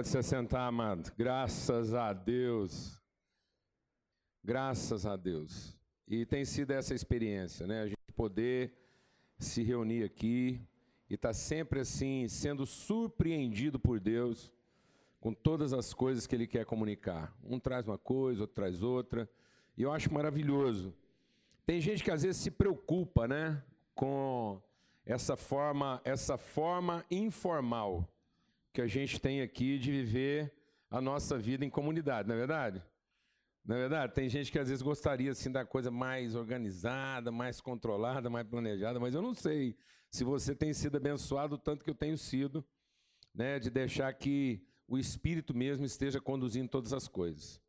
Pode se assentar, amado. Graças a Deus. Graças a Deus. E tem sido essa experiência, né? A gente poder se reunir aqui e estar tá sempre assim, sendo surpreendido por Deus com todas as coisas que Ele quer comunicar. Um traz uma coisa, outro traz outra. E eu acho maravilhoso. Tem gente que às vezes se preocupa, né? Com essa forma, essa forma informal que a gente tem aqui de viver a nossa vida em comunidade, não é verdade? Não é verdade? Tem gente que às vezes gostaria assim da coisa mais organizada, mais controlada, mais planejada, mas eu não sei se você tem sido abençoado tanto que eu tenho sido, né, de deixar que o Espírito mesmo esteja conduzindo todas as coisas.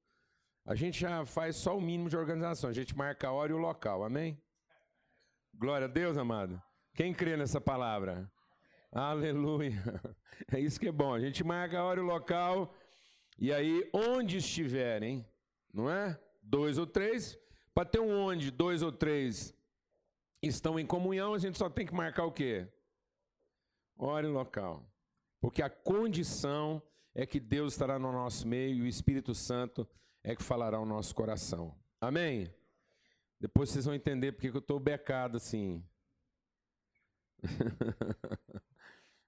A gente já faz só o mínimo de organização, a gente marca a hora e o local, amém? Glória a Deus, amado. Quem crê nessa palavra? Aleluia. É isso que é bom. A gente marca a hora e o local. E aí, onde estiverem, não é? Dois ou três. Para ter um onde dois ou três estão em comunhão, a gente só tem que marcar o quê? Hora e local. Porque a condição é que Deus estará no nosso meio e o Espírito Santo é que falará ao nosso coração. Amém? Depois vocês vão entender porque eu estou becado assim.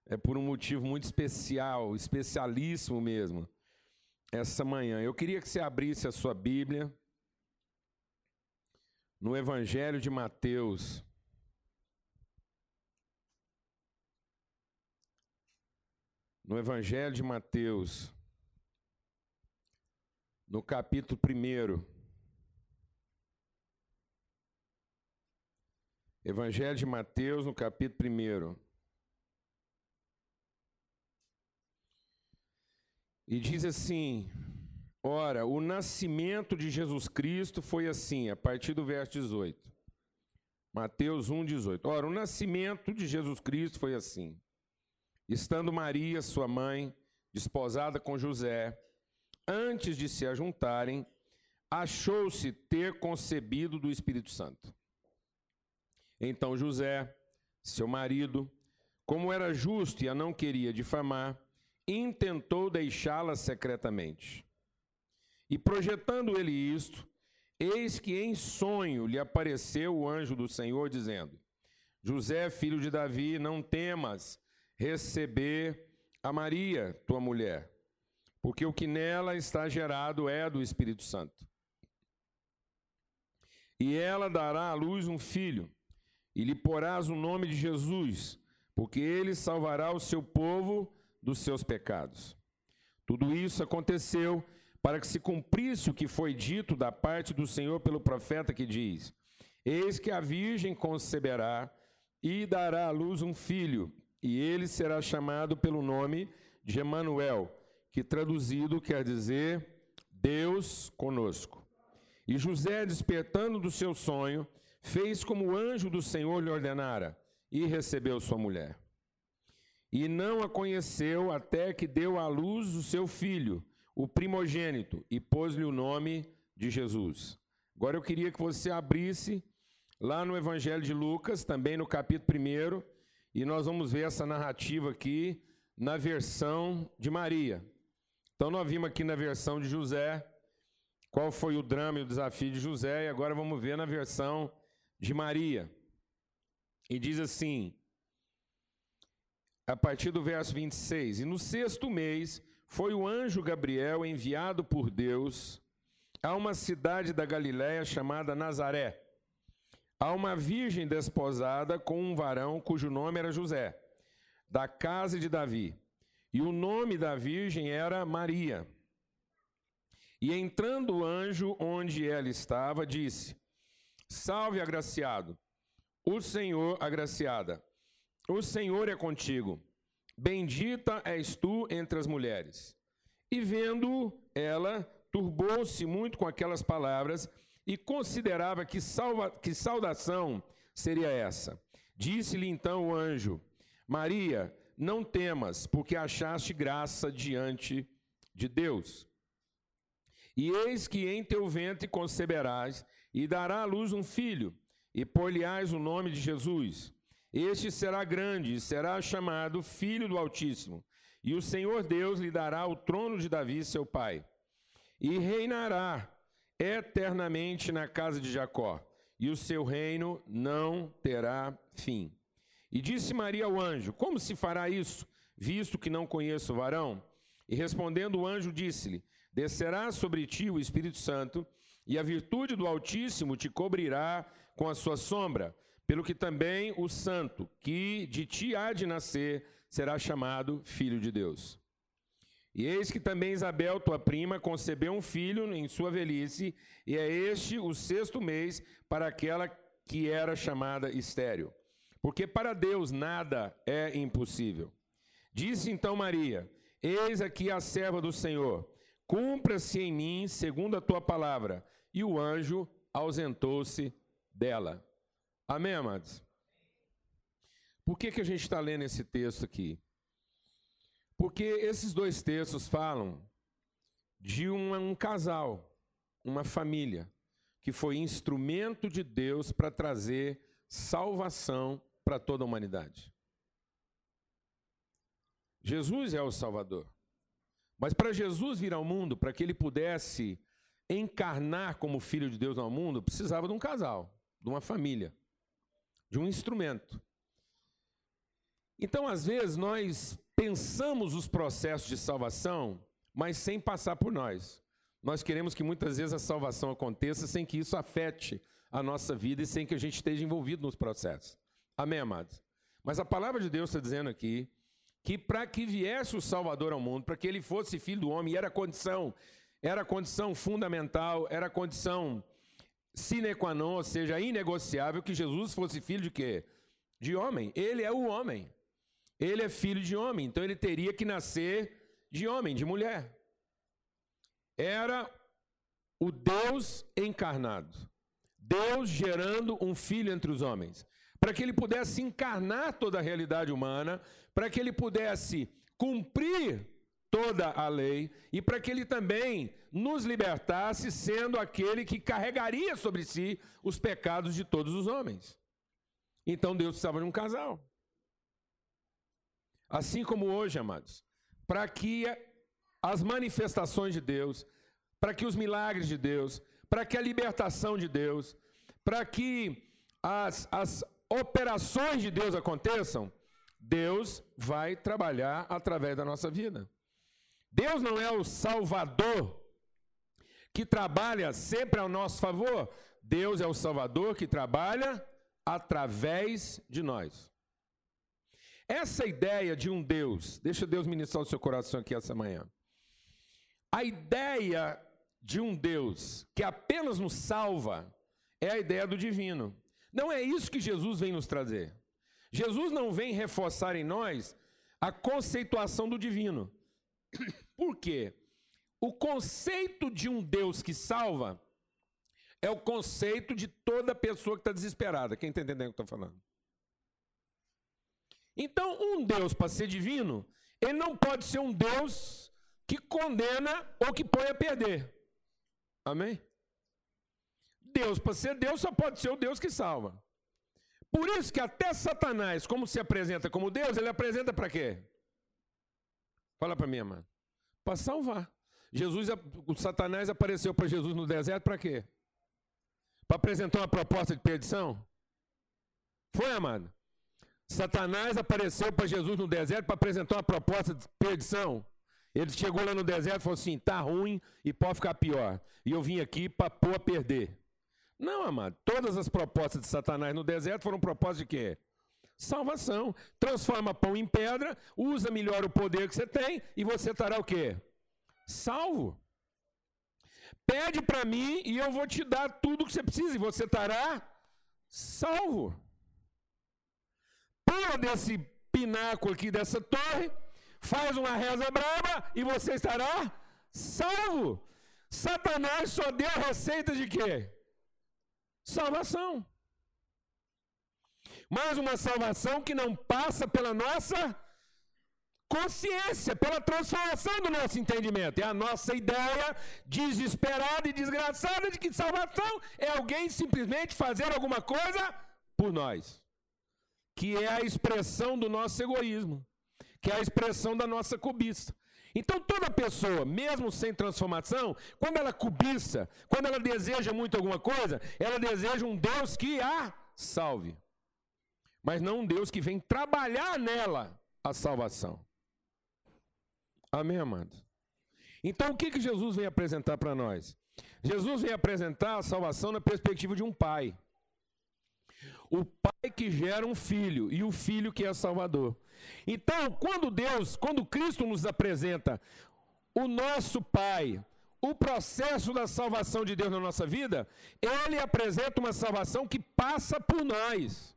é por um motivo muito especial, especialíssimo mesmo, essa manhã. Eu queria que você abrisse a sua Bíblia no Evangelho de Mateus. No Evangelho de Mateus, no capítulo 1. Evangelho de Mateus, no capítulo 1. E diz assim: Ora, o nascimento de Jesus Cristo foi assim, a partir do verso 18. Mateus 1, 18. Ora, o nascimento de Jesus Cristo foi assim. Estando Maria, sua mãe, desposada com José, antes de se ajuntarem, achou-se ter concebido do Espírito Santo. Então José, seu marido, como era justo e a não queria difamar, intentou deixá-la secretamente. E projetando ele isto, eis que em sonho lhe apareceu o anjo do Senhor, dizendo: José, filho de Davi, não temas receber a Maria, tua mulher, porque o que nela está gerado é do Espírito Santo. E ela dará à luz um filho, e lhe porás o nome de Jesus, porque ele salvará o seu povo dos seus pecados. Tudo isso aconteceu para que se cumprisse o que foi dito da parte do Senhor pelo profeta que diz: Eis que a virgem conceberá e dará à luz um filho, e ele será chamado pelo nome de Emanuel, que traduzido quer dizer Deus conosco. E José, despertando do seu sonho, fez como o anjo do Senhor lhe ordenara e recebeu sua mulher e não a conheceu até que deu à luz o seu filho, o primogênito, e pôs-lhe o nome de Jesus. Agora eu queria que você abrisse lá no Evangelho de Lucas, também no capítulo 1, e nós vamos ver essa narrativa aqui na versão de Maria. Então nós vimos aqui na versão de José qual foi o drama e o desafio de José, e agora vamos ver na versão de Maria. E diz assim: a partir do verso 26. E no sexto mês foi o anjo Gabriel enviado por Deus a uma cidade da Galiléia chamada Nazaré, a uma virgem desposada com um varão cujo nome era José, da casa de Davi. E o nome da virgem era Maria. E entrando o anjo onde ela estava, disse: Salve, agraciado, o Senhor agraciada. O Senhor é contigo. Bendita és tu entre as mulheres. E vendo ela, turbou-se muito com aquelas palavras e considerava que, salva, que saudação seria essa. Disse-lhe então o anjo: Maria, não temas, porque achaste graça diante de Deus. E eis que em teu ventre conceberás e dará à luz um filho, e por-lhe-ás o nome de Jesus. Este será grande e será chamado Filho do Altíssimo. E o Senhor Deus lhe dará o trono de Davi, seu pai, e reinará eternamente na casa de Jacó, e o seu reino não terá fim. E disse Maria ao anjo: Como se fará isso, visto que não conheço o varão? E respondendo o anjo, disse-lhe: Descerá sobre ti o Espírito Santo, e a virtude do Altíssimo te cobrirá com a sua sombra, pelo que também o santo, que de ti há de nascer, será chamado filho de Deus. E eis que também Isabel, tua prima, concebeu um filho em sua velhice, e é este o sexto mês para aquela que era chamada estéril. Porque para Deus nada é impossível. Disse então Maria: Eis aqui a serva do Senhor, cumpra-se em mim segundo a tua palavra. E o anjo ausentou-se dela. Amém, amados? Por que, que a gente está lendo esse texto aqui? Porque esses dois textos falam de um, um casal, uma família, que foi instrumento de Deus para trazer salvação para toda a humanidade. Jesus é o Salvador. Mas para Jesus vir ao mundo, para que ele pudesse encarnar como filho de Deus no mundo, precisava de um casal, de uma família, de um instrumento. Então, às vezes, nós pensamos os processos de salvação, mas sem passar por nós. Nós queremos que muitas vezes a salvação aconteça sem que isso afete a nossa vida e sem que a gente esteja envolvido nos processos. Amém, amados? Mas a palavra de Deus está dizendo aqui que para que viesse o Salvador ao mundo, para que ele fosse filho do homem, era condição, era condição fundamental, era condição sine qua non, ou seja, inegociável, que Jesus fosse filho de quê? De homem. Ele é o homem. Ele é filho de homem, então ele teria que nascer de homem, de mulher. Era o Deus encarnado. Deus gerando um filho entre os homens. Para que ele pudesse encarnar toda a realidade humana, para que ele pudesse cumprir toda a lei e para que ele também nos libertasse, sendo aquele que carregaria sobre si os pecados de todos os homens. Então Deus precisava de um casal. Assim como hoje, amados, para que as manifestações de Deus, para que os milagres de Deus, para que a libertação de Deus, para que as, as operações de Deus aconteçam, Deus vai trabalhar através da nossa vida. Deus não é o Salvador que trabalha sempre ao nosso favor. Deus é o Salvador que trabalha através de nós. Essa ideia de um Deus, deixa Deus ministrar o seu coração aqui essa manhã. A ideia de um Deus que apenas nos salva é a ideia do divino. Não é isso que Jesus vem nos trazer. Jesus não vem reforçar em nós a conceituação do divino. Por quê? O conceito de um Deus que salva é o conceito de toda pessoa que está desesperada. Quem está entendendo o que eu estou falando? Então, um Deus, para ser divino, ele não pode ser um Deus que condena ou que põe a perder. Amém? Deus, para ser Deus, só pode ser o Deus que salva. Por isso que até Satanás, como se apresenta como Deus, ele apresenta para quê? Fala para mim, mano. Para salvar. Jesus, o Satanás apareceu para Jesus no deserto para quê? Para apresentar uma proposta de perdição? Foi, amado? Satanás apareceu para Jesus no deserto para apresentar uma proposta de perdição. Ele chegou lá no deserto e falou assim: tá ruim e pode ficar pior. E eu vim aqui para pôr a perder. Não, amado. Todas as propostas de Satanás no deserto foram propostas de quê? Salvação. Transforma pão em pedra, usa melhor o poder que você tem e você estará o quê? Salvo. Pede para mim e eu vou te dar tudo que você precisa e você estará salvo pula desse pináculo aqui, dessa torre, faz uma reza braba e você estará salvo. Satanás só deu a receita de quê? Salvação. Mas uma salvação que não passa pela nossa consciência, pela transformação do nosso entendimento. É a nossa ideia desesperada e desgraçada de que salvação é alguém simplesmente fazer alguma coisa por nós que é a expressão do nosso egoísmo, que é a expressão da nossa cobiça. Então, toda pessoa, mesmo sem transformação, quando ela cobiça, quando ela deseja muito alguma coisa, ela deseja um Deus que a salve. Mas não um Deus que vem trabalhar nela a salvação. Amém, amados? Então, o que, que Jesus vem apresentar para nós? Jesus vem apresentar a salvação na perspectiva de um pai. O pai que gera um filho e o filho que é salvador. Então, quando Deus, quando Cristo nos apresenta o nosso pai, o processo da salvação de Deus na nossa vida, ele apresenta uma salvação que passa por nós,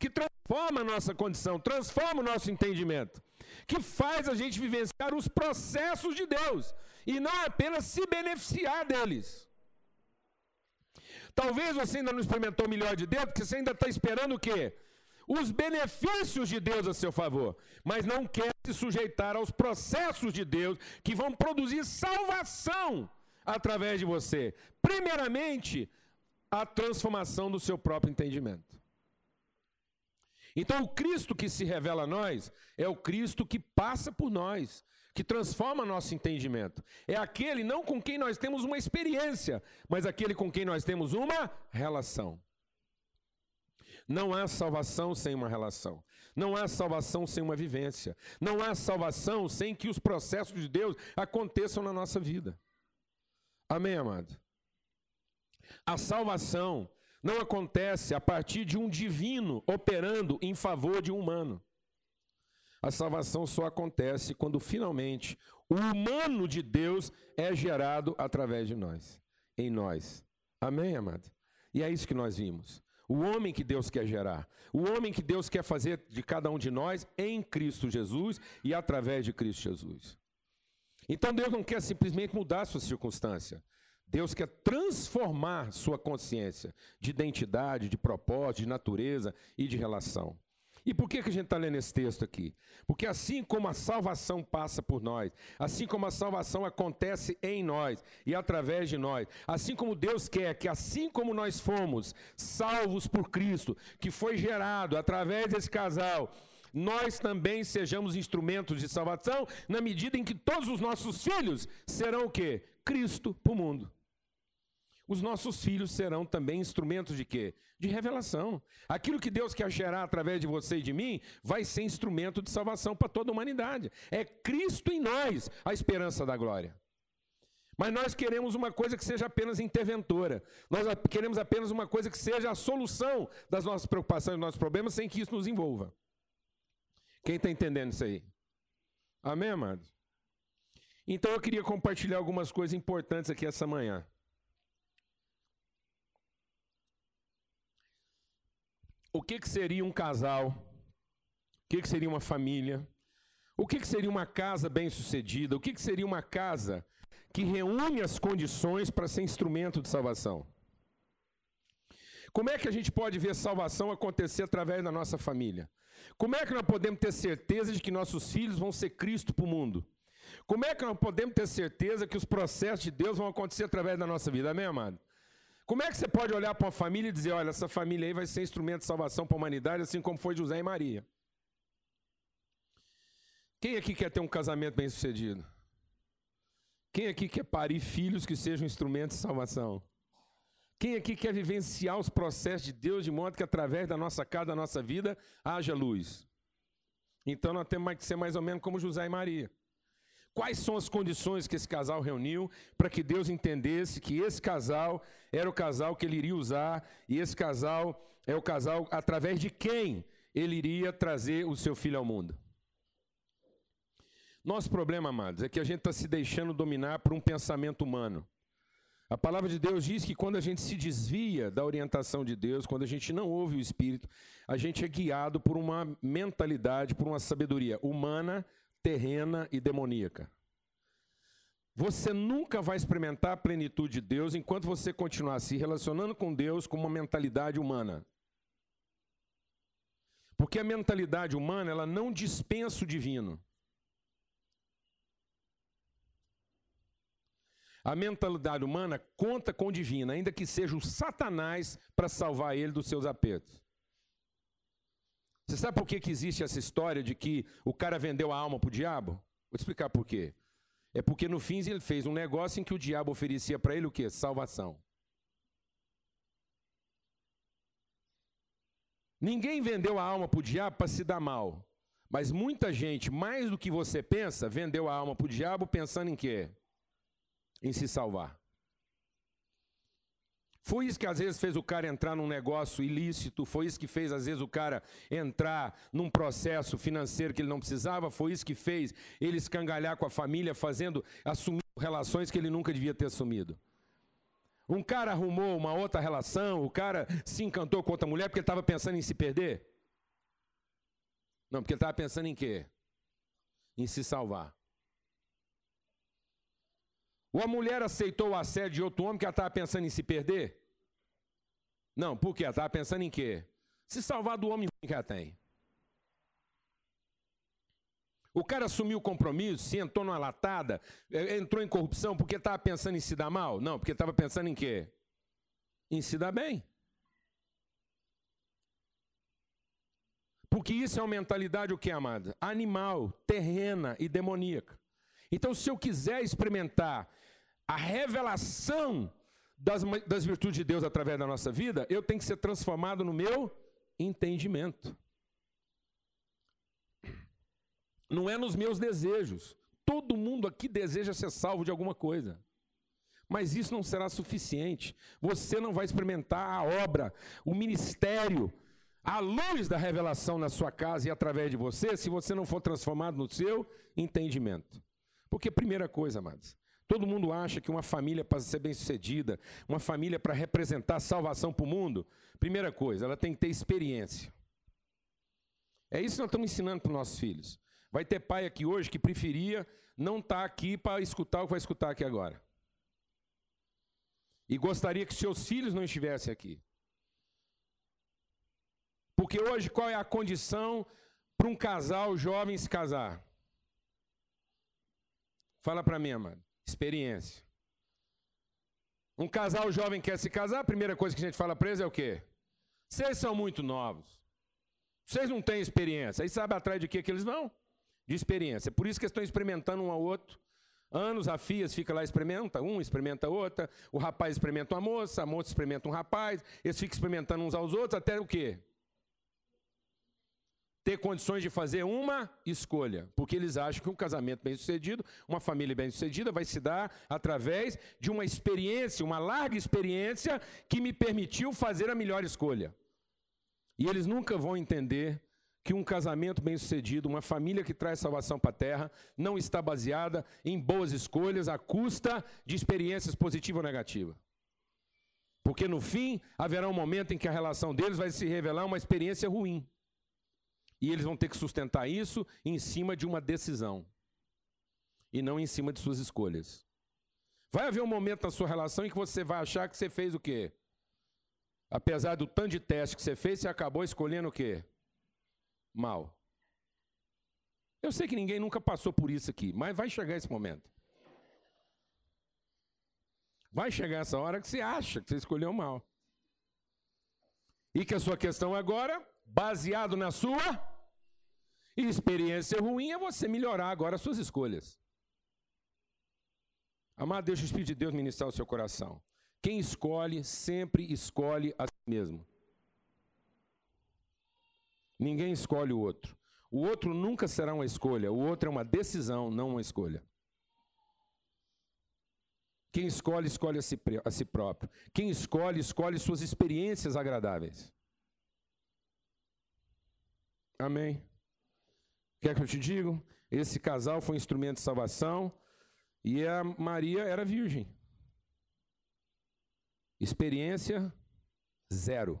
que transforma a nossa condição, transforma o nosso entendimento, que faz a gente vivenciar os processos de Deus e não apenas se beneficiar deles. Talvez você ainda não experimentou o melhor de Deus, porque você ainda está esperando o quê? Os benefícios de Deus a seu favor, mas não quer se sujeitar aos processos de Deus que vão produzir salvação através de você. Primeiramente, a transformação do seu próprio entendimento. Então, o Cristo que se revela a nós é o Cristo que passa por nós, que transforma nosso entendimento. É aquele não com quem nós temos uma experiência, mas aquele com quem nós temos uma relação. Não há salvação sem uma relação. Não há salvação sem uma vivência. Não há salvação sem que os processos de Deus aconteçam na nossa vida. Amém, amado? A salvação não acontece a partir de um divino operando em favor de um humano. A salvação só acontece quando finalmente o humano de Deus é gerado através de nós, em nós. Amém, amado? E é isso que nós vimos. O homem que Deus quer gerar, o homem que Deus quer fazer de cada um de nós em Cristo Jesus e através de Cristo Jesus. Então Deus não quer simplesmente mudar a sua circunstância. Deus quer transformar sua consciência de identidade, de propósito, de natureza e de relação. E por que, que a gente está lendo esse texto aqui? Porque assim como a salvação passa por nós, assim como a salvação acontece em nós e através de nós, assim como Deus quer que, assim como nós fomos salvos por Cristo, que foi gerado através desse casal, nós também sejamos instrumentos de salvação, na medida em que todos os nossos filhos serão o quê? Cristo para o mundo os nossos filhos serão também instrumentos de quê? De revelação. Aquilo que Deus quer gerar através de você e de mim vai ser instrumento de salvação para toda a humanidade. É Cristo em nós a esperança da glória. Mas nós queremos uma coisa que seja apenas interventora. Nós queremos apenas uma coisa que seja a solução das nossas preocupações, dos nossos problemas, sem que isso nos envolva. Quem está entendendo isso aí? Amém, amados? Então eu queria compartilhar algumas coisas importantes aqui essa manhã. O que, que seria um casal, o que, que seria uma família, o que, que seria uma casa bem-sucedida, o que, que seria uma casa que reúne as condições para ser instrumento de salvação. Como é que a gente pode ver salvação acontecer através da nossa família? Como é que nós podemos ter certeza de que nossos filhos vão ser Cristo para o mundo? Como é que nós podemos ter certeza que os processos de Deus vão acontecer através da nossa vida? Amém, amado? Como é que você pode olhar para uma família e dizer, olha, essa família aí vai ser instrumento de salvação para a humanidade, assim como foi José e Maria? Quem aqui quer ter um casamento bem sucedido? Quem aqui quer parir filhos que sejam instrumentos de salvação? Quem aqui quer vivenciar os processos de Deus de modo que através da nossa casa, da nossa vida, haja luz? Então nós temos que ser mais ou menos como José e Maria. Quais são as condições que esse casal reuniu para que Deus entendesse que esse casal era o casal que ele iria usar e esse casal é o casal através de quem ele iria trazer o seu filho ao mundo? Nosso problema, amados, é que a gente está se deixando dominar por um pensamento humano. A palavra de Deus diz que quando a gente se desvia da orientação de Deus, quando a gente não ouve o Espírito, a gente é guiado por uma mentalidade, por uma sabedoria humana terrena e demoníaca. Você nunca vai experimentar a plenitude de Deus enquanto você continuar se relacionando com Deus com uma mentalidade humana. Porque a mentalidade humana, ela não dispensa o divino. A mentalidade humana conta com o divino, ainda que seja o Satanás para salvar ele dos seus apertos. Você sabe por que, que existe essa história de que o cara vendeu a alma para o diabo? Vou te explicar por quê. É porque no fim ele fez um negócio em que o diabo oferecia para ele o quê? Salvação. Ninguém vendeu a alma para o diabo para se dar mal. Mas muita gente, mais do que você pensa, vendeu a alma para o diabo pensando em quê? Em se salvar. Foi isso que às vezes fez o cara entrar num negócio ilícito, foi isso que fez às vezes o cara entrar num processo financeiro que ele não precisava, foi isso que fez ele escangalhar com a família, fazendo, assumir relações que ele nunca devia ter assumido. Um cara arrumou uma outra relação, o cara se encantou com outra mulher porque estava pensando em se perder? Não, porque ele estava pensando em quê? Em se salvar. Ou a mulher aceitou o assédio de outro homem que ela estava pensando em se perder? Não, por quê? Ela estava pensando em quê? Se salvar do homem que ela tem. O cara assumiu o compromisso, se entrou numa latada, eh, entrou em corrupção porque estava pensando em se dar mal? Não, porque estava pensando em quê? Em se dar bem. Porque isso é uma mentalidade o que, amada? Animal, terrena e demoníaca. Então, se eu quiser experimentar a revelação das, das virtudes de Deus através da nossa vida, eu tenho que ser transformado no meu entendimento. Não é nos meus desejos. Todo mundo aqui deseja ser salvo de alguma coisa. Mas isso não será suficiente. Você não vai experimentar a obra, o ministério, a luz da revelação na sua casa e através de você, se você não for transformado no seu entendimento. Porque, primeira coisa, amados, todo mundo acha que uma família para ser bem-sucedida, uma família para representar salvação para o mundo, primeira coisa, ela tem que ter experiência. É isso que nós estamos ensinando para os nossos filhos. Vai ter pai aqui hoje que preferia não estar tá aqui para escutar o que vai escutar aqui agora. E gostaria que seus filhos não estivessem aqui. Porque hoje qual é a condição para um casal jovem se casar? Fala para mim, amado. Experiência. Um casal jovem quer se casar, a primeira coisa que a gente fala para eles é o quê? Vocês são muito novos. Vocês não têm experiência. Aí sabe atrás de que que eles vão? De experiência. Por isso que eles estão experimentando um ao outro. Anos a FIAS fica lá experimenta, um experimenta outra, o rapaz experimenta uma moça, a moça experimenta um rapaz, eles ficam experimentando uns aos outros até o quê? Ter condições de fazer uma escolha, porque eles acham que um casamento bem-sucedido, uma família bem-sucedida vai se dar através de uma experiência, uma larga experiência que me permitiu fazer a melhor escolha. E eles nunca vão entender que um casamento bem-sucedido, uma família que traz salvação para a terra, não está baseada em boas escolhas à custa de experiências positivas ou negativas. Porque no fim haverá um momento em que a relação deles vai se revelar uma experiência ruim. E eles vão ter que sustentar isso em cima de uma decisão. E não em cima de suas escolhas. Vai haver um momento na sua relação em que você vai achar que você fez o quê? Apesar do tanto de teste que você fez, você acabou escolhendo o quê? Mal. Eu sei que ninguém nunca passou por isso aqui, mas vai chegar esse momento. Vai chegar essa hora que você acha que você escolheu mal. E que a sua questão agora, baseado na sua e experiência ruim é você melhorar agora as suas escolhas. Amado, deixa o Espírito de Deus ministrar o seu coração. Quem escolhe, sempre escolhe a si mesmo. Ninguém escolhe o outro. O outro nunca será uma escolha, o outro é uma decisão, não uma escolha. Quem escolhe, escolhe a si, a si próprio. Quem escolhe, escolhe suas experiências agradáveis. Amém. Quer que eu te diga? Esse casal foi um instrumento de salvação e a Maria era virgem. Experiência zero.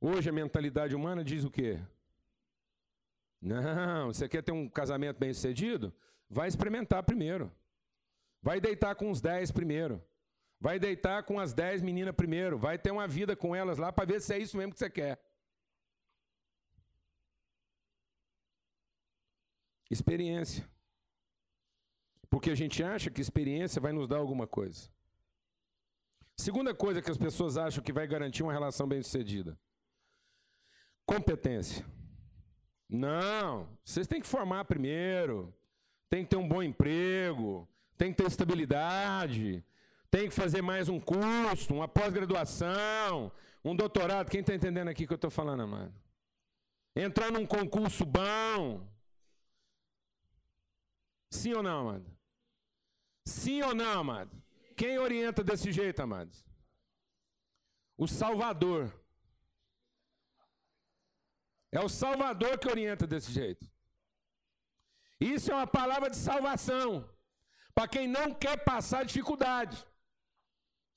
Hoje a mentalidade humana diz o quê? Não, você quer ter um casamento bem sucedido? Vai experimentar primeiro. Vai deitar com os dez primeiro. Vai deitar com as dez meninas primeiro. Vai ter uma vida com elas lá para ver se é isso mesmo que você quer. Experiência. Porque a gente acha que experiência vai nos dar alguma coisa. Segunda coisa que as pessoas acham que vai garantir uma relação bem-sucedida: competência. Não, vocês têm que formar primeiro, tem que ter um bom emprego, tem que ter estabilidade, tem que fazer mais um curso, uma pós-graduação, um doutorado. Quem está entendendo aqui o que eu estou falando, amado? Entrar num concurso bom. Sim ou não, amado? Sim ou não, amado? Quem orienta desse jeito, amados? O Salvador. É o Salvador que orienta desse jeito. Isso é uma palavra de salvação. Para quem não quer passar dificuldade.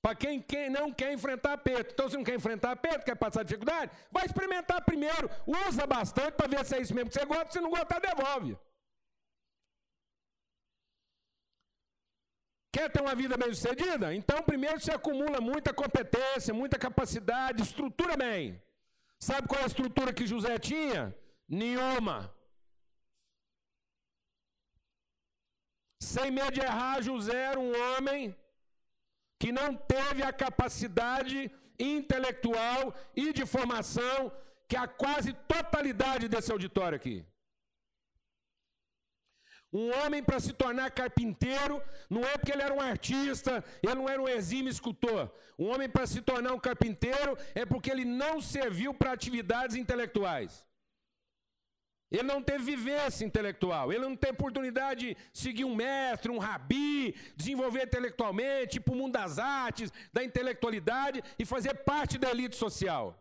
Para quem, quem não quer enfrentar aperto. Então, se não quer enfrentar aperto, quer passar dificuldade, vai experimentar primeiro. Usa bastante para ver se é isso mesmo que você gosta. Se não gostar, devolve. Quer ter uma vida bem sucedida? Então, primeiro você acumula muita competência, muita capacidade, estrutura bem. Sabe qual é a estrutura que José tinha? Nenhuma. Sem medo de errar, José era um homem que não teve a capacidade intelectual e de formação que a quase totalidade desse auditório aqui. Um homem para se tornar carpinteiro não é porque ele era um artista, ele não era um exímio escultor. Um homem para se tornar um carpinteiro é porque ele não serviu para atividades intelectuais. Ele não teve vivência intelectual, ele não tem oportunidade de seguir um mestre, um rabi, desenvolver intelectualmente, ir para o mundo das artes, da intelectualidade e fazer parte da elite social.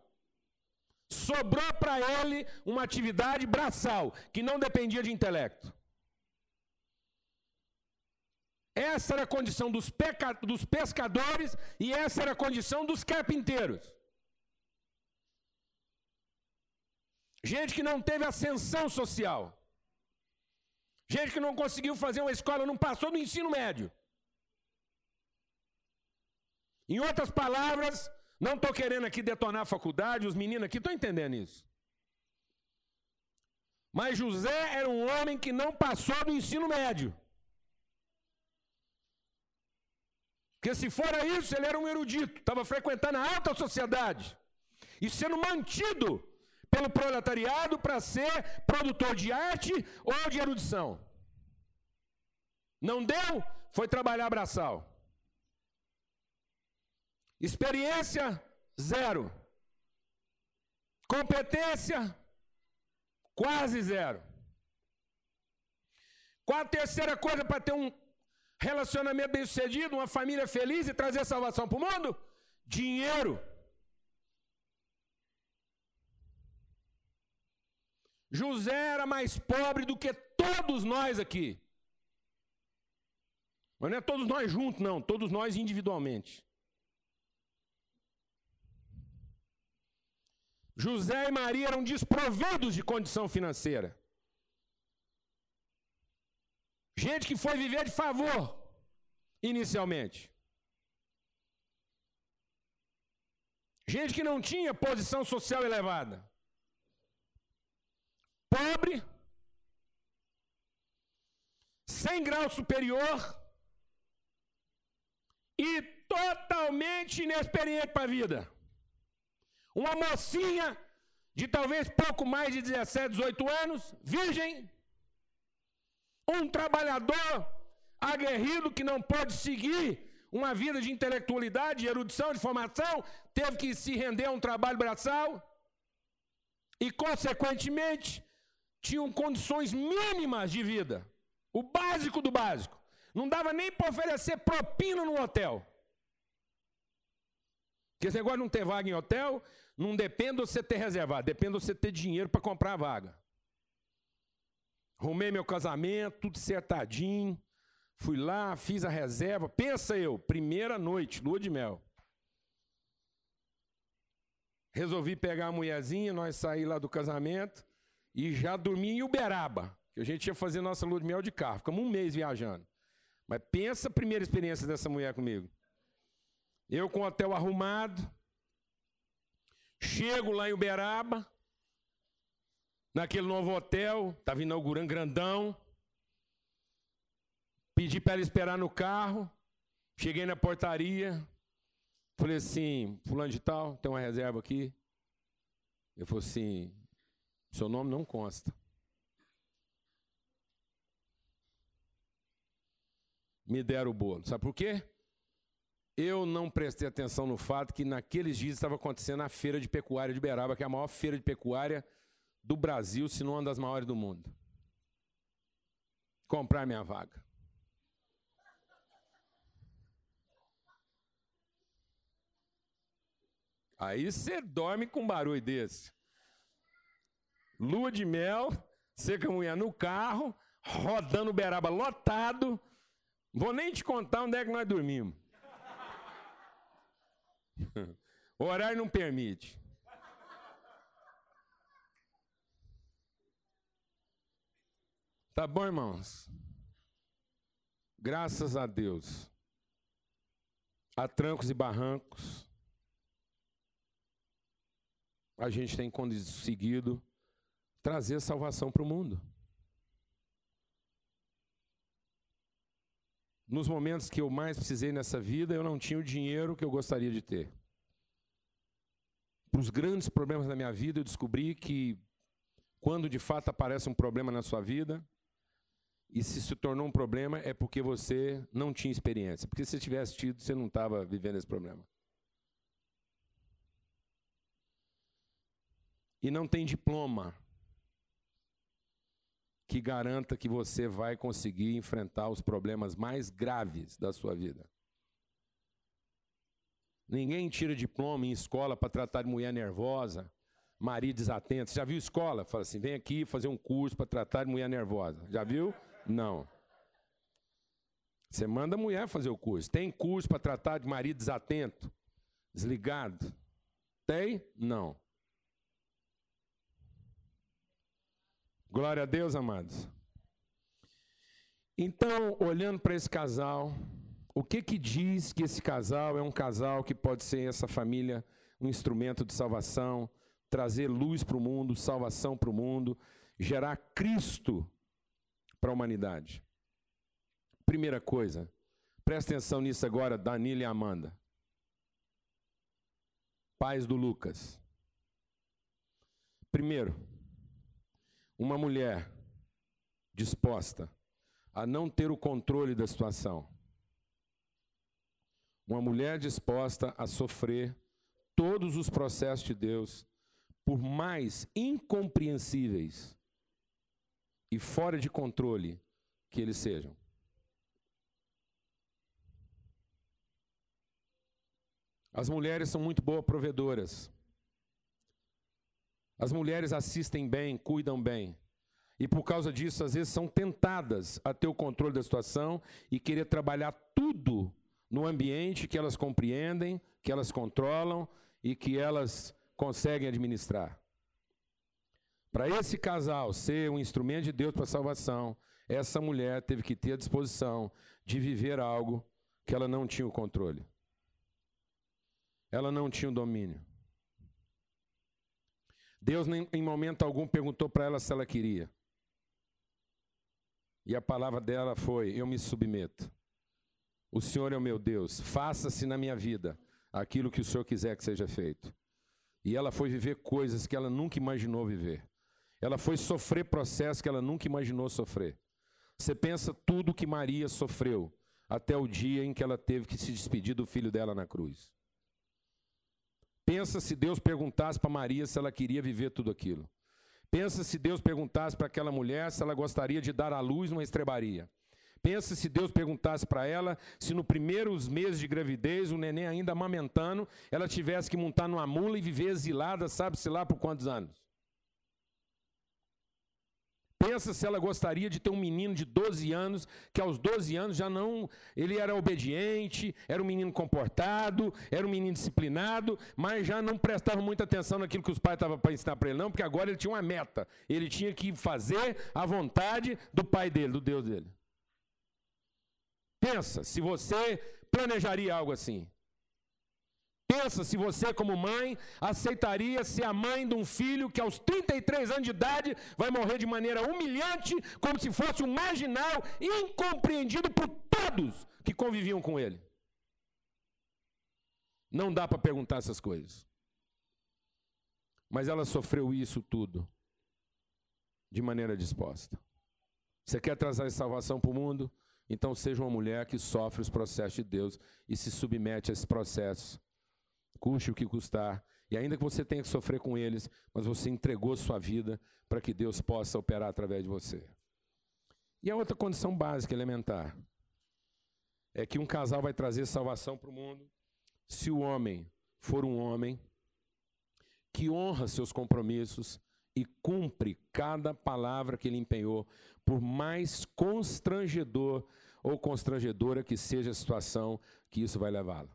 Sobrou para ele uma atividade braçal, que não dependia de intelecto. Essa era a condição dos, dos pescadores e essa era a condição dos carpinteiros. Gente que não teve ascensão social. Gente que não conseguiu fazer uma escola, não passou do ensino médio. Em outras palavras, não estou querendo aqui detonar a faculdade, os meninos aqui estão entendendo isso. Mas José era um homem que não passou do ensino médio. Porque se fora isso, ele era um erudito, estava frequentando a alta sociedade e sendo mantido pelo proletariado para ser produtor de arte ou de erudição. Não deu? Foi trabalhar braçal. Experiência, zero. Competência, quase zero. Qual a terceira coisa para ter um relacionamento bem sucedido, uma família feliz e trazer salvação para o mundo? Dinheiro. José era mais pobre do que todos nós aqui. Mas não é todos nós juntos, não, todos nós individualmente. José e Maria eram desprovidos de condição financeira. Gente que foi viver de favor, inicialmente. Gente que não tinha posição social elevada pobre, sem grau superior e totalmente inexperiente para a vida. Uma mocinha de talvez pouco mais de 17, 18 anos, virgem, um trabalhador aguerrido que não pode seguir uma vida de intelectualidade, de erudição, de formação, teve que se render a um trabalho braçal e, consequentemente, tinham condições mínimas de vida. O básico do básico. Não dava nem para oferecer propina no hotel. Porque esse negócio de não ter vaga em hotel, não depende de você ter reservado, depende de você ter dinheiro para comprar a vaga. Arrumei meu casamento, tudo acertadinho. Fui lá, fiz a reserva. Pensa eu, primeira noite, lua de mel. Resolvi pegar a mulherzinha, nós saímos lá do casamento e já dormi em Uberaba, que a gente ia fazer nossa lua de mel de carro. Ficamos um mês viajando. Mas pensa a primeira experiência dessa mulher comigo. Eu com o hotel arrumado, chego lá em Uberaba, naquele novo hotel, estava inaugurando grandão. Pedi para ela esperar no carro, cheguei na portaria, Falei assim, fulano de tal, tem uma reserva aqui. Ele falou assim, seu nome não consta. Me deram o bolo. Sabe por quê? Eu não prestei atenção no fato que naqueles dias estava acontecendo a feira de pecuária de Beraba, que é a maior feira de pecuária do Brasil, se não uma das maiores do mundo. Comprar minha vaga. Aí você dorme com um barulho desse. Lua de mel, você com a mulher no carro, rodando Beraba lotado. Vou nem te contar onde é que nós dormimos. O horário não permite. Tá bom, irmãos? Graças a Deus. A trancos e barrancos, a gente tem conseguido trazer salvação para o mundo. Nos momentos que eu mais precisei nessa vida, eu não tinha o dinheiro que eu gostaria de ter. Para os grandes problemas da minha vida, eu descobri que quando de fato aparece um problema na sua vida, e se se tornou um problema, é porque você não tinha experiência. Porque se tivesse tido, você não estava vivendo esse problema. e não tem diploma que garanta que você vai conseguir enfrentar os problemas mais graves da sua vida. Ninguém tira diploma em escola para tratar de mulher nervosa, marido desatento. Você já viu escola? Fala assim: vem aqui fazer um curso para tratar de mulher nervosa. Já viu? Não. Você manda a mulher fazer o curso. Tem curso para tratar de marido desatento, desligado? Tem? Não. Glória a Deus, amados. Então, olhando para esse casal, o que que diz que esse casal é um casal que pode ser essa família um instrumento de salvação, trazer luz para o mundo, salvação para o mundo, gerar Cristo para a humanidade? Primeira coisa, presta atenção nisso agora, Danilo e Amanda. Pais do Lucas. Primeiro, uma mulher disposta a não ter o controle da situação. Uma mulher disposta a sofrer todos os processos de Deus, por mais incompreensíveis e fora de controle que eles sejam. As mulheres são muito boas provedoras. As mulheres assistem bem, cuidam bem. E por causa disso, às vezes são tentadas a ter o controle da situação e querer trabalhar tudo no ambiente que elas compreendem, que elas controlam e que elas conseguem administrar. Para esse casal ser um instrumento de Deus para a salvação, essa mulher teve que ter a disposição de viver algo que ela não tinha o controle. Ela não tinha o domínio. Deus, em momento algum, perguntou para ela se ela queria. E a palavra dela foi: Eu me submeto. O Senhor é o meu Deus. Faça-se na minha vida aquilo que o Senhor quiser que seja feito. E ela foi viver coisas que ela nunca imaginou viver. Ela foi sofrer processos que ela nunca imaginou sofrer. Você pensa tudo que Maria sofreu até o dia em que ela teve que se despedir do filho dela na cruz. Pensa se Deus perguntasse para Maria se ela queria viver tudo aquilo. Pensa se Deus perguntasse para aquela mulher se ela gostaria de dar à luz numa estrebaria. Pensa se Deus perguntasse para ela se no primeiros meses de gravidez, o neném ainda amamentando, ela tivesse que montar numa mula e viver exilada, sabe-se lá por quantos anos. Pensa se ela gostaria de ter um menino de 12 anos, que aos 12 anos já não. Ele era obediente, era um menino comportado, era um menino disciplinado, mas já não prestava muita atenção naquilo que os pais estavam para ensinar para ele, não, porque agora ele tinha uma meta. Ele tinha que fazer a vontade do pai dele, do Deus dele. Pensa se você planejaria algo assim. Pensa se você, como mãe, aceitaria ser a mãe de um filho que aos 33 anos de idade vai morrer de maneira humilhante, como se fosse um marginal, incompreendido por todos que conviviam com ele. Não dá para perguntar essas coisas. Mas ela sofreu isso tudo de maneira disposta. Você quer trazer salvação para o mundo? Então seja uma mulher que sofre os processos de Deus e se submete a esses processos. Custe o que custar. E ainda que você tenha que sofrer com eles, mas você entregou sua vida para que Deus possa operar através de você. E a outra condição básica, elementar, é que um casal vai trazer salvação para o mundo se o homem for um homem que honra seus compromissos e cumpre cada palavra que ele empenhou, por mais constrangedor ou constrangedora que seja a situação que isso vai levá-lo.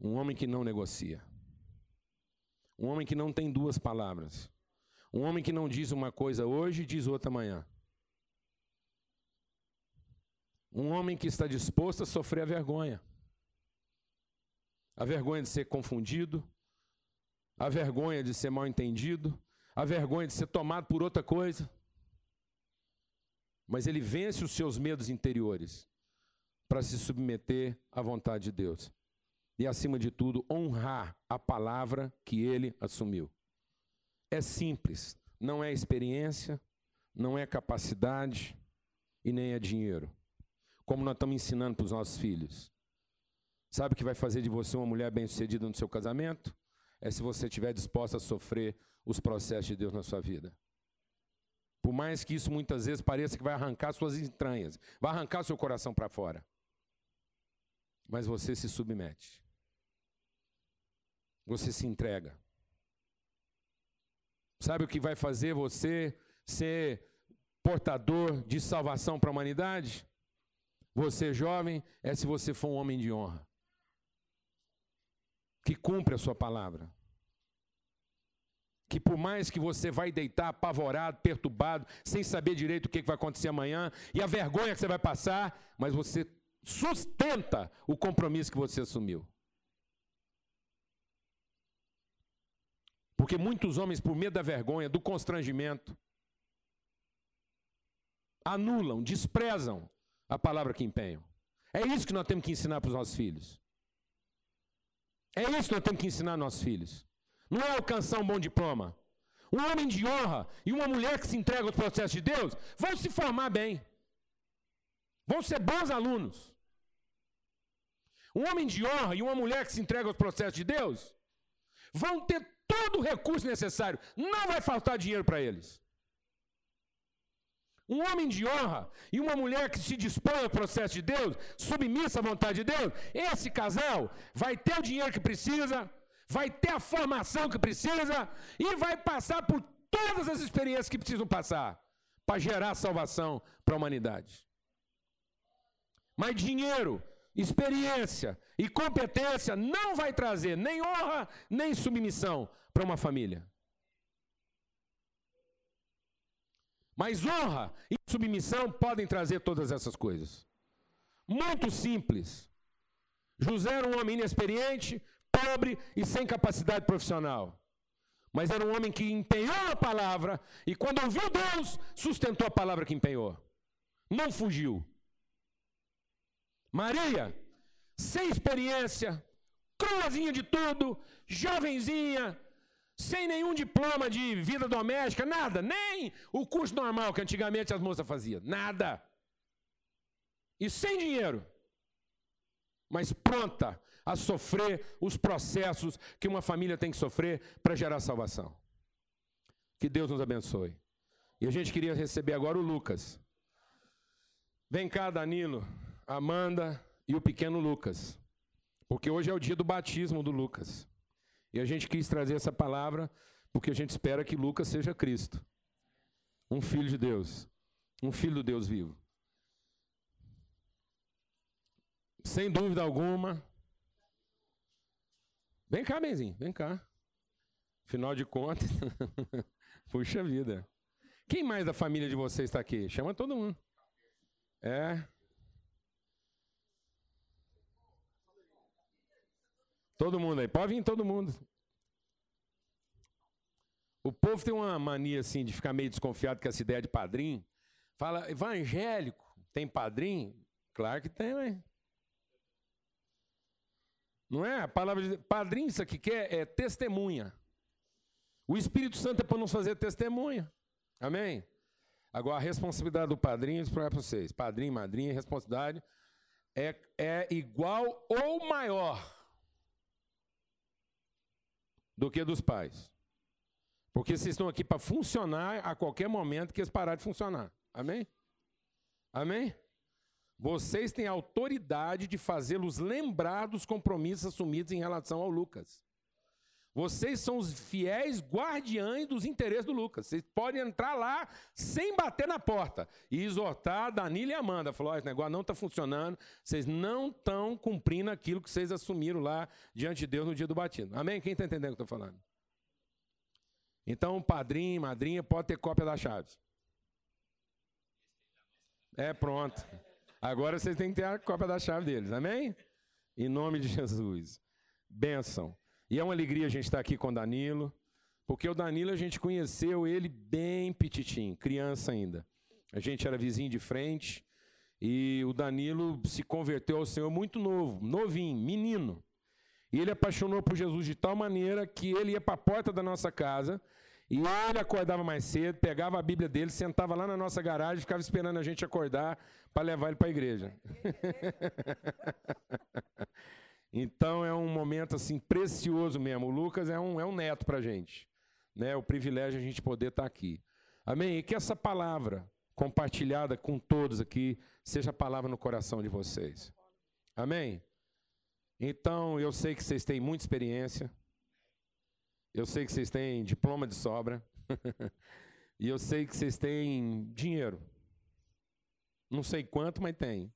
Um homem que não negocia. Um homem que não tem duas palavras. Um homem que não diz uma coisa hoje e diz outra amanhã. Um homem que está disposto a sofrer a vergonha. A vergonha de ser confundido, a vergonha de ser mal entendido, a vergonha de ser tomado por outra coisa. Mas ele vence os seus medos interiores para se submeter à vontade de Deus. E, acima de tudo, honrar a palavra que ele assumiu. É simples, não é experiência, não é capacidade e nem é dinheiro como nós estamos ensinando para os nossos filhos. Sabe o que vai fazer de você uma mulher bem-sucedida no seu casamento? É se você estiver disposta a sofrer os processos de Deus na sua vida. Por mais que isso muitas vezes pareça que vai arrancar suas entranhas, vai arrancar seu coração para fora. Mas você se submete. Você se entrega. Sabe o que vai fazer você ser portador de salvação para a humanidade? Você jovem é se você for um homem de honra. Que cumpre a sua palavra. Que por mais que você vai deitar apavorado, perturbado, sem saber direito o que vai acontecer amanhã, e a vergonha que você vai passar, mas você sustenta o compromisso que você assumiu. Porque muitos homens, por medo da vergonha, do constrangimento, anulam, desprezam a palavra que empenham. É isso que nós temos que ensinar para os nossos filhos. É isso que nós temos que ensinar aos nossos filhos. Não é alcançar um bom diploma. Um homem de honra e uma mulher que se entrega aos processos de Deus vão se formar bem. Vão ser bons alunos. Um homem de honra e uma mulher que se entrega aos processos de Deus vão ter todo o recurso necessário. Não vai faltar dinheiro para eles. Um homem de honra e uma mulher que se dispõe ao processo de Deus, submissa à vontade de Deus, esse casal vai ter o dinheiro que precisa, vai ter a formação que precisa e vai passar por todas as experiências que precisam passar para gerar salvação para a humanidade. Mas dinheiro, experiência e competência não vai trazer nem honra nem submissão para uma família. Mas honra e submissão podem trazer todas essas coisas. Muito simples. José era um homem inexperiente, pobre e sem capacidade profissional. Mas era um homem que empenhou a palavra e, quando ouviu Deus, sustentou a palavra que empenhou. Não fugiu. Maria, sem experiência, cruazinha de tudo, jovenzinha, sem nenhum diploma de vida doméstica, nada, nem o curso normal que antigamente as moças faziam, nada. E sem dinheiro, mas pronta a sofrer os processos que uma família tem que sofrer para gerar salvação. Que Deus nos abençoe. E a gente queria receber agora o Lucas. Vem cá, Danilo, Amanda e o pequeno Lucas. Porque hoje é o dia do batismo do Lucas. E a gente quis trazer essa palavra porque a gente espera que Lucas seja Cristo, um filho de Deus, um filho do Deus vivo. Sem dúvida alguma. Vem cá, Benzinho, vem cá. Afinal de contas, puxa vida. Quem mais da família de vocês está aqui? Chama todo mundo. É. Todo mundo aí. Pode vir todo mundo. O povo tem uma mania assim de ficar meio desconfiado com essa ideia de padrinho. Fala, evangélico, tem padrinho? Claro que tem, hein? Não é? A palavra de padrinho, isso aqui quer é testemunha. O Espírito Santo é para nos fazer testemunha. Amém? Agora, a responsabilidade do padrinho, isso para vocês. Padrinho, madrinha, responsabilidade é, é igual ou maior do que dos pais. Porque vocês estão aqui para funcionar a qualquer momento que eles pararem de funcionar. Amém? Amém? Vocês têm autoridade de fazê-los lembrar dos compromissos assumidos em relação ao Lucas. Vocês são os fiéis guardiães dos interesses do Lucas. Vocês podem entrar lá sem bater na porta e exortar Danilo e Amanda. Falou: esse negócio não está funcionando, vocês não estão cumprindo aquilo que vocês assumiram lá diante de Deus no dia do batismo. Amém? Quem está entendendo o que eu estou falando? Então, padrinho, madrinha, pode ter cópia das chaves. É, pronto. Agora vocês têm que ter a cópia da chave deles. Amém? Em nome de Jesus. Benção. E é uma alegria a gente estar aqui com o Danilo, porque o Danilo a gente conheceu ele bem petitinho, criança ainda. A gente era vizinho de frente e o Danilo se converteu ao Senhor muito novo, novinho, menino. E ele apaixonou por Jesus de tal maneira que ele ia para a porta da nossa casa e ele acordava mais cedo, pegava a Bíblia dele, sentava lá na nossa garagem, e ficava esperando a gente acordar para levar ele para a igreja. Então é um momento assim precioso mesmo. O Lucas é um, é um neto para a gente. Né? O privilégio de a gente poder estar tá aqui. Amém? E que essa palavra compartilhada com todos aqui seja a palavra no coração de vocês. Amém? Então eu sei que vocês têm muita experiência. Eu sei que vocês têm diploma de sobra. e eu sei que vocês têm dinheiro. Não sei quanto, mas tem.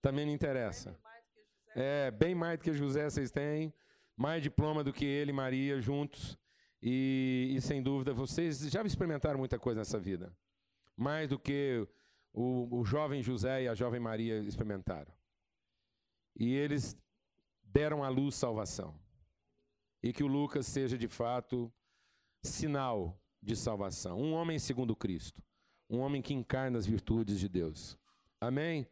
Também não interessa. É, bem mais do que José vocês têm, mais diploma do que ele e Maria juntos. E, e, sem dúvida, vocês já experimentaram muita coisa nessa vida. Mais do que o, o jovem José e a jovem Maria experimentaram. E eles deram à luz salvação. E que o Lucas seja de fato sinal de salvação. Um homem segundo Cristo. Um homem que encarna as virtudes de Deus. Amém?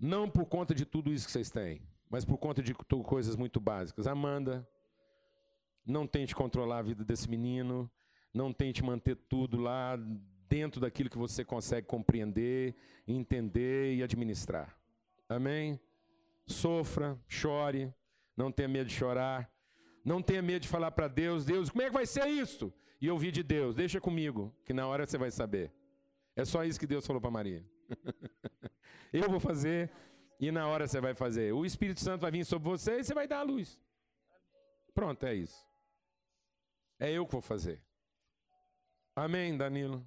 Não por conta de tudo isso que vocês têm, mas por conta de coisas muito básicas. Amanda, não tente controlar a vida desse menino, não tente manter tudo lá dentro daquilo que você consegue compreender, entender e administrar. Amém? Sofra, chore, não tenha medo de chorar, não tenha medo de falar para Deus: Deus, como é que vai ser isso? E ouvir de Deus: deixa comigo, que na hora você vai saber. É só isso que Deus falou para Maria. Eu vou fazer e na hora você vai fazer. O Espírito Santo vai vir sobre você e você vai dar a luz. Pronto, é isso. É eu que vou fazer. Amém, Danilo?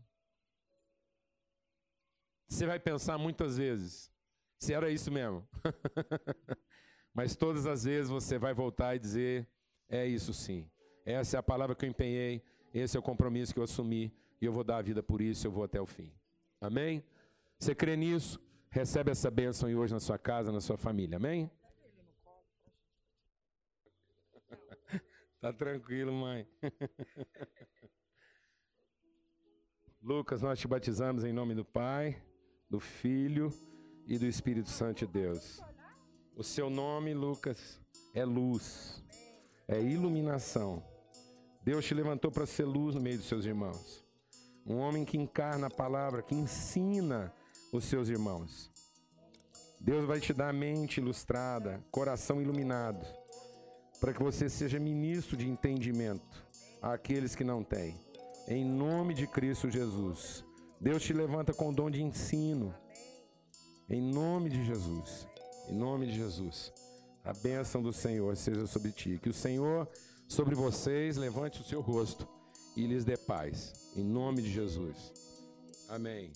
Você vai pensar muitas vezes se era isso mesmo. Mas todas as vezes você vai voltar e dizer: é isso sim. Essa é a palavra que eu empenhei, esse é o compromisso que eu assumi e eu vou dar a vida por isso, eu vou até o fim. Amém? Você crê nisso? Recebe essa bênção hoje na sua casa, na sua família. Amém? tá tranquilo, mãe. Lucas, nós te batizamos em nome do Pai, do Filho e do Espírito Santo de Deus. O seu nome, Lucas, é luz, é iluminação. Deus te levantou para ser luz no meio dos seus irmãos. Um homem que encarna a palavra, que ensina os seus irmãos. Deus vai te dar mente ilustrada, coração iluminado, para que você seja ministro de entendimento àqueles que não têm. Em nome de Cristo Jesus. Deus te levanta com o dom de ensino. Em nome de Jesus. Em nome de Jesus. A bênção do Senhor seja sobre ti. Que o Senhor sobre vocês levante o seu rosto e lhes dê paz. Em nome de Jesus. Amém.